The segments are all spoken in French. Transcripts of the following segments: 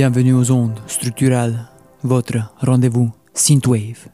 Bienvenue aux ondes structurales, votre rendez-vous Synthwave.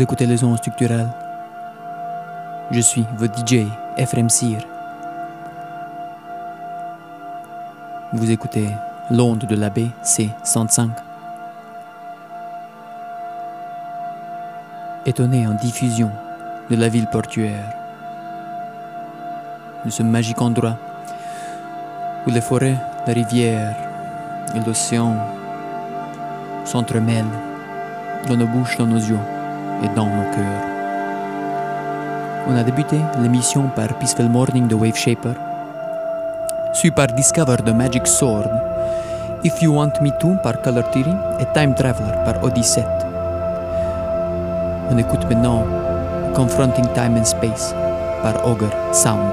Vous écoutez les ondes structurelles. Je suis votre DJ, Ephraim Sir. Vous écoutez l'onde de la baie C105. Étonné en diffusion de la ville portuaire, de ce magique endroit où les forêts, la rivière et l'océan s'entremêlent dans nos bouches, dans nos yeux et dans nos cœurs. On a débuté l'émission par Peaceful Morning de Wave Shaper, suivi par Discover the Magic Sword, If You Want Me To par Color Theory et Time Traveler par Odyssey. On écoute maintenant Confronting Time and Space par Ogre Sound.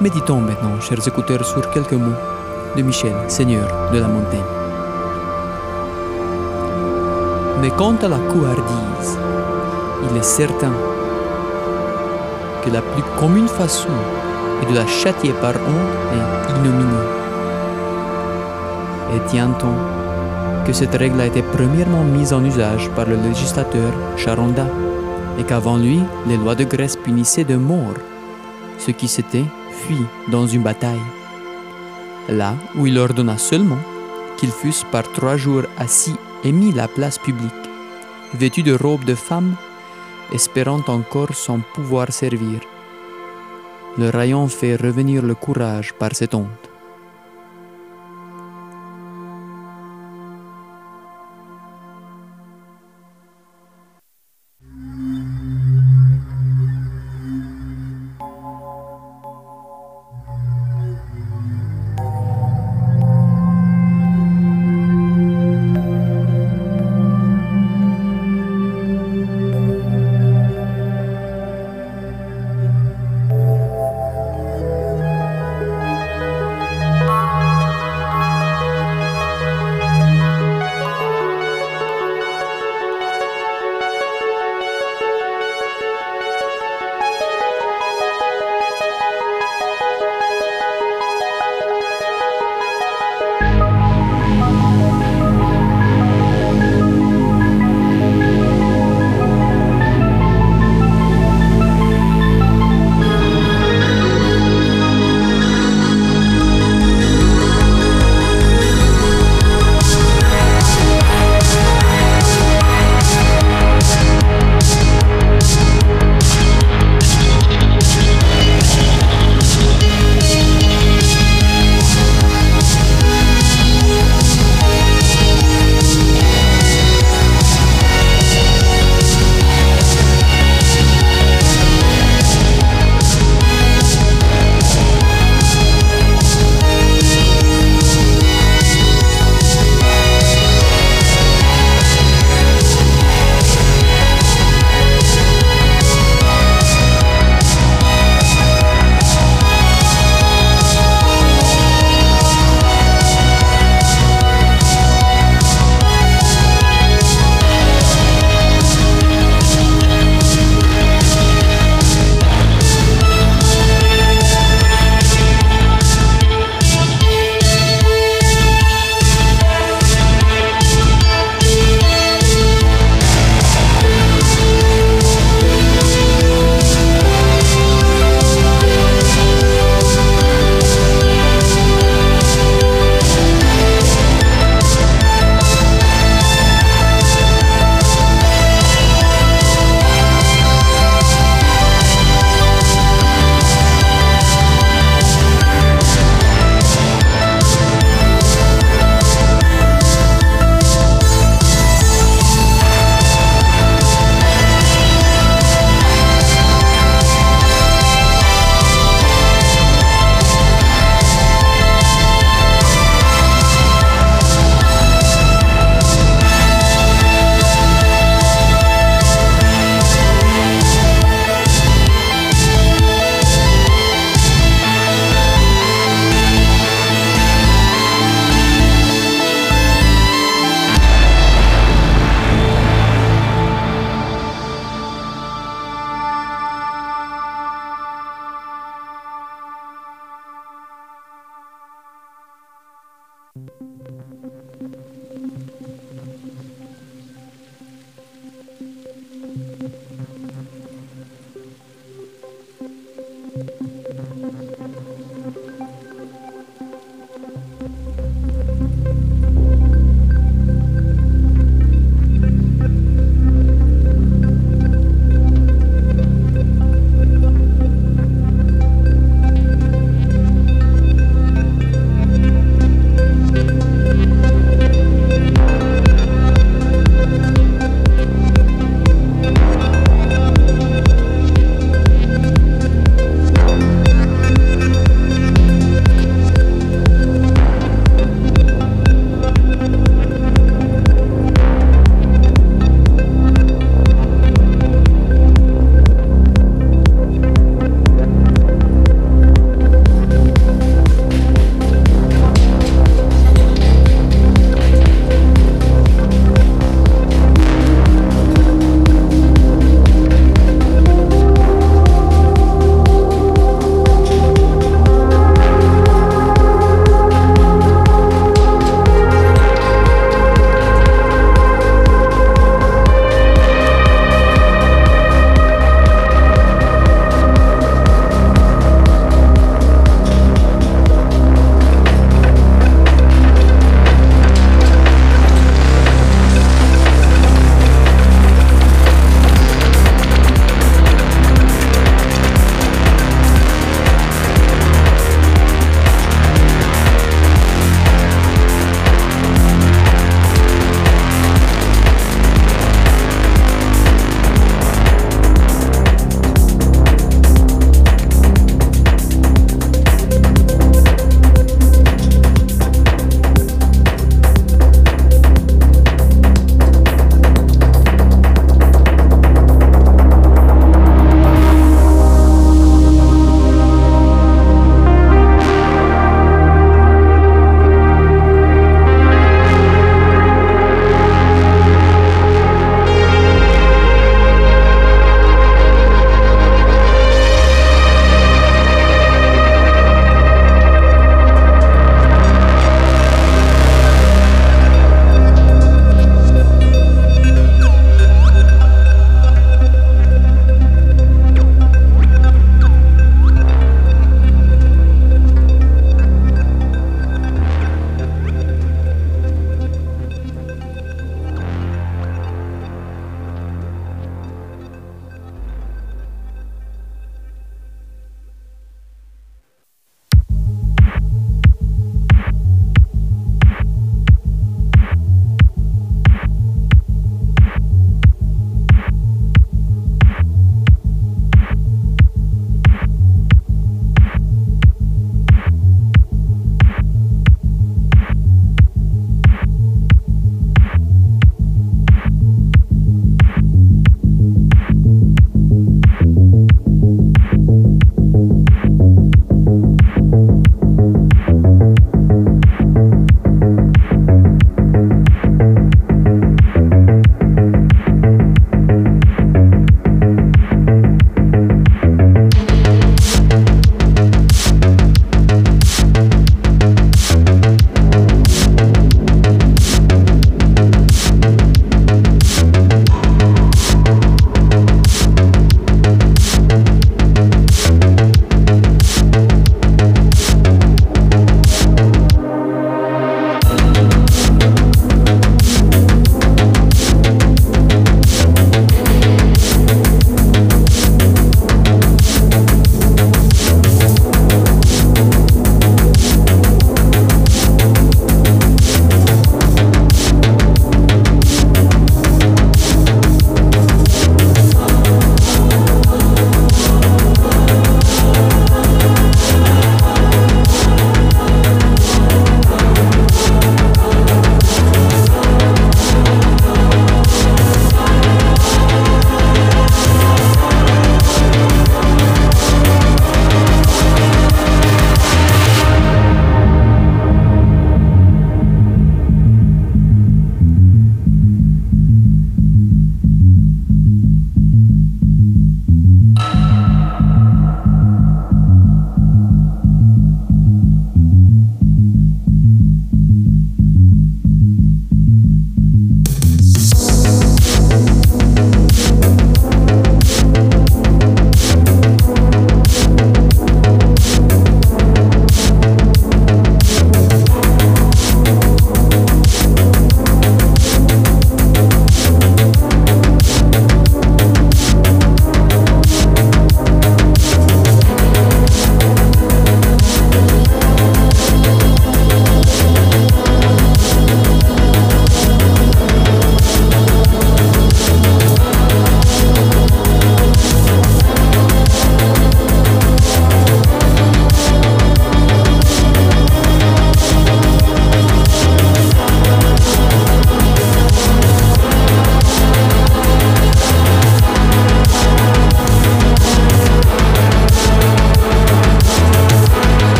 Méditons maintenant, chers écouteurs, sur quelques mots de Michel, Seigneur de la montagne. Mais quant à la couardise, il est certain que la plus commune façon est de la châtier par honte et ignominie. Et tient-on que cette règle a été premièrement mise en usage par le législateur Charonda et qu'avant lui, les lois de Grèce punissaient de mort ceux qui s'étaient fuis dans une bataille. Là où il ordonna seulement qu'ils fussent par trois jours assis et la place publique, vêtus de robes de femme, espérant encore son pouvoir servir. Le rayon fait revenir le courage par cette honte.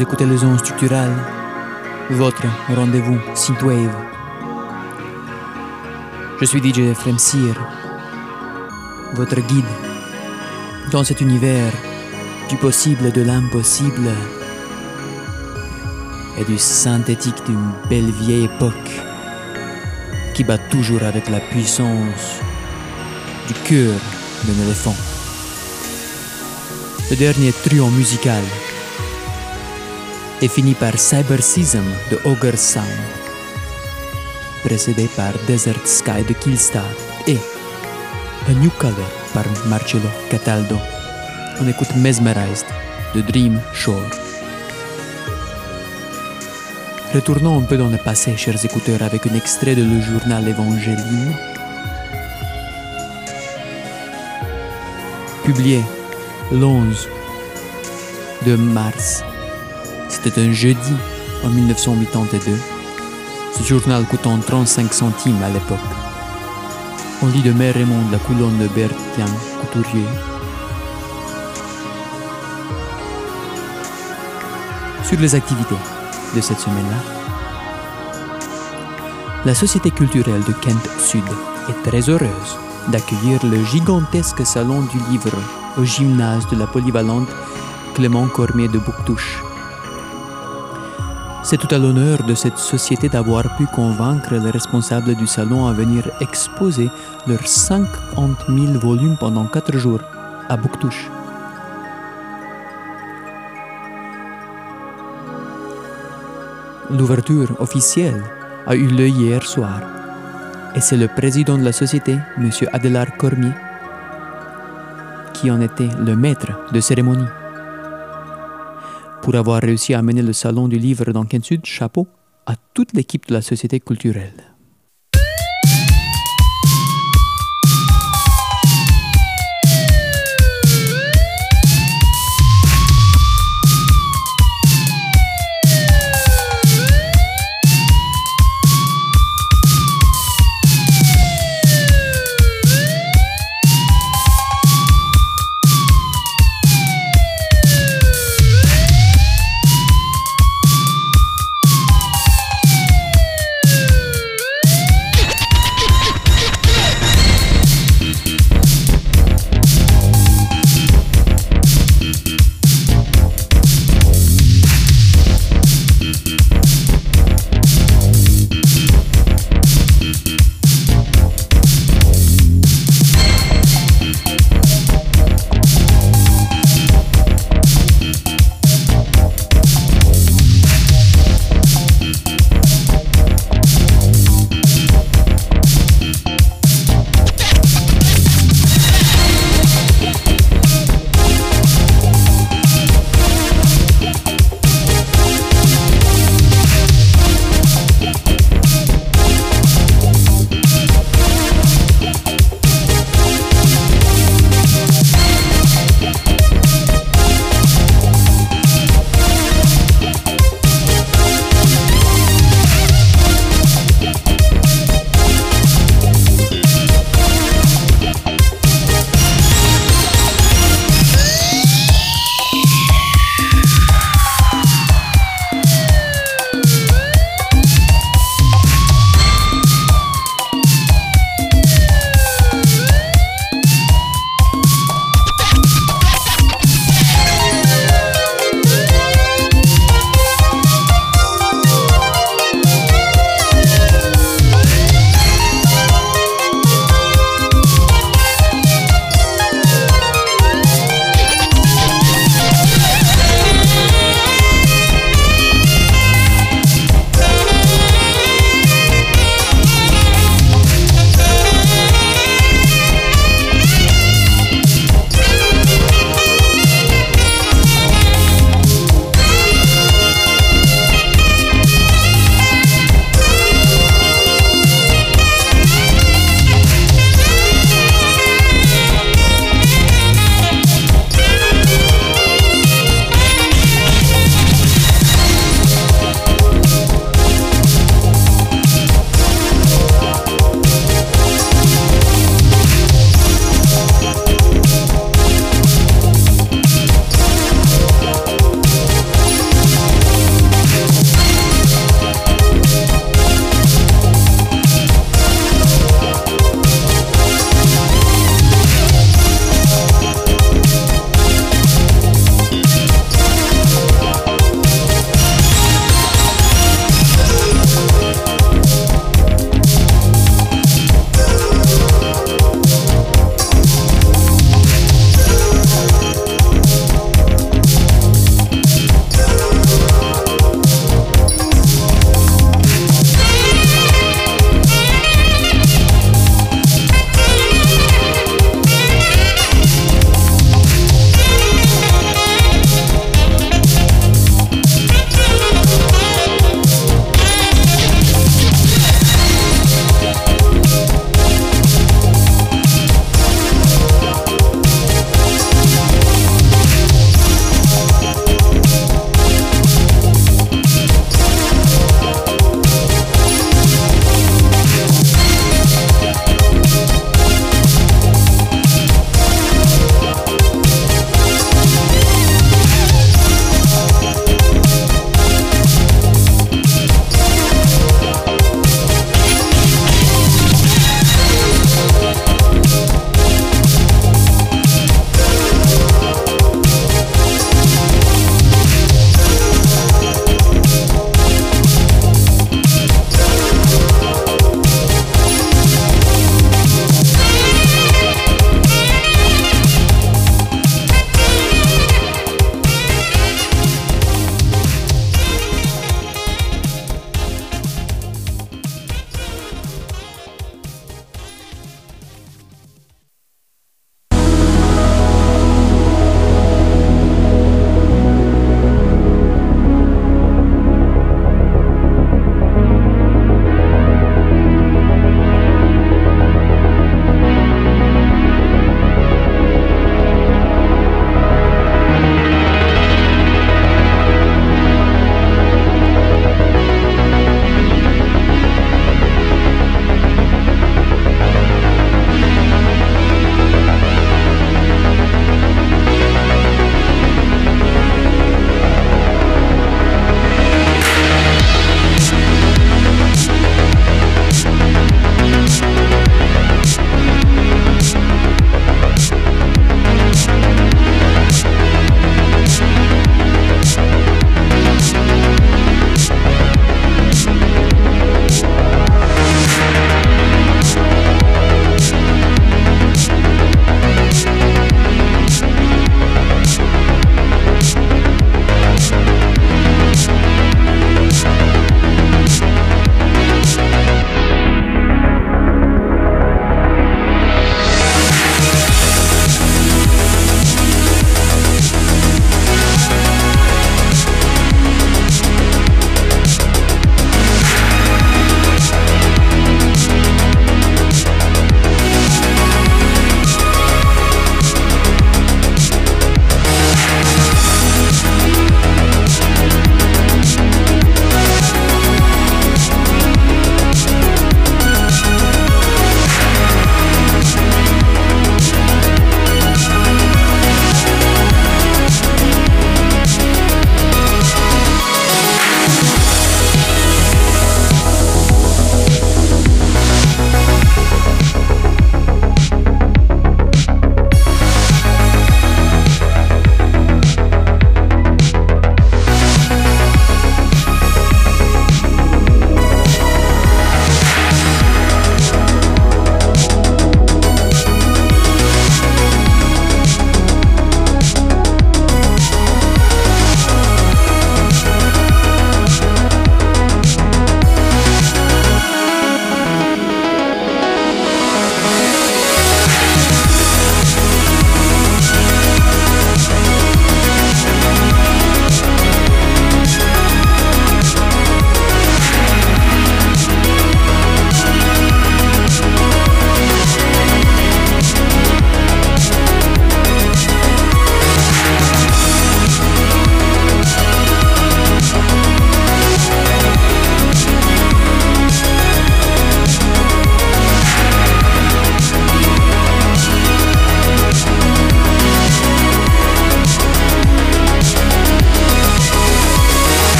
Écoutez les ondes structurales, votre rendez-vous Synthwave. Je suis DJ Cyr, votre guide dans cet univers du possible et de l'impossible et du synthétique d'une belle vieille époque qui bat toujours avec la puissance du cœur d'un éléphant. Le dernier trio musical est fini par Cybersism de Ogre Sound, précédé par Desert Sky de Killstar et A New Color par Marcello Cataldo. On écoute Mesmerized de Dream Shore. Retournons un peu dans le passé, chers écouteurs, avec un extrait de le journal Évangéline, publié l'11 de mars. C'était un jeudi en 1982. Ce journal coûtant 35 centimes à l'époque. On lit de Mère Raymond la colonne de Bertien Couturier. Sur les activités de cette semaine-là, la Société culturelle de Kent Sud est très heureuse d'accueillir le gigantesque salon du livre au gymnase de la polyvalente Clément Cormier de Bouctouche. C'est tout à l'honneur de cette société d'avoir pu convaincre les responsables du salon à venir exposer leurs 50 000 volumes pendant 4 jours à Bouctouche. L'ouverture officielle a eu lieu hier soir et c'est le président de la société, M. Adélard Cormier, qui en était le maître de cérémonie. Pour avoir réussi à amener le salon du livre dans Kent Sud, chapeau à toute l'équipe de la société culturelle.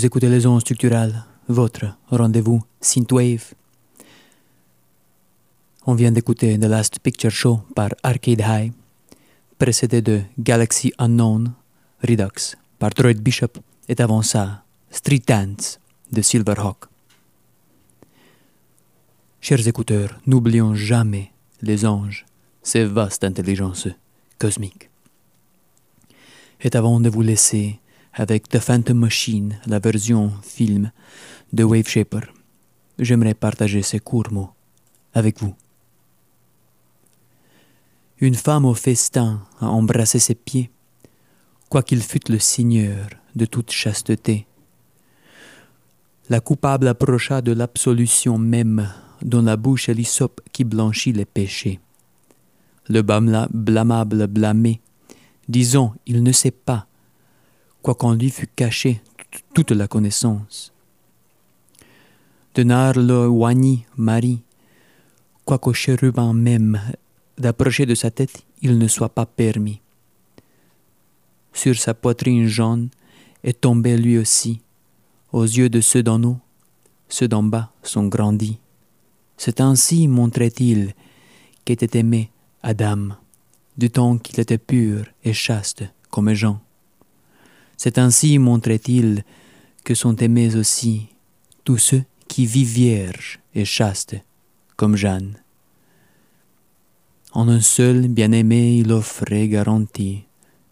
Vous écoutez les ondes structurales, votre rendez-vous Synthwave. On vient d'écouter The Last Picture Show par Arcade High, précédé de Galaxy Unknown, Redux par Droid Bishop, et avant ça, Street Dance de Silverhawk. Chers écouteurs, n'oublions jamais les anges, ces vastes intelligences cosmiques. Et avant de vous laisser avec The Phantom Machine, la version film de Wave Shaper, j'aimerais partager ces courts mots avec vous. Une femme au festin a embrassé ses pieds, quoiqu'il fût le seigneur de toute chasteté. La coupable approcha de l'absolution même dont la bouche est l'hysope qui blanchit les péchés. Le blâmable blâmé, disons, il ne sait pas, quoiqu'on lui fût caché t- toute la connaissance. De Narlo Wani Marie, quoiqu'au chérubin même d'approcher de sa tête, il ne soit pas permis. Sur sa poitrine jaune est tombé lui aussi, aux yeux de ceux d'en haut, ceux d'en bas sont grandis. C'est ainsi, montrait-il, qu'était aimé Adam, du temps qu'il était pur et chaste comme Jean. C'est ainsi, montrait-il, que sont aimés aussi tous ceux qui vivent vierges et chastes comme Jeanne. En un seul bien-aimé, il offrait garantie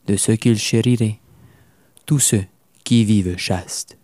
de ce qu'il chérirait, tous ceux qui vivent chastes.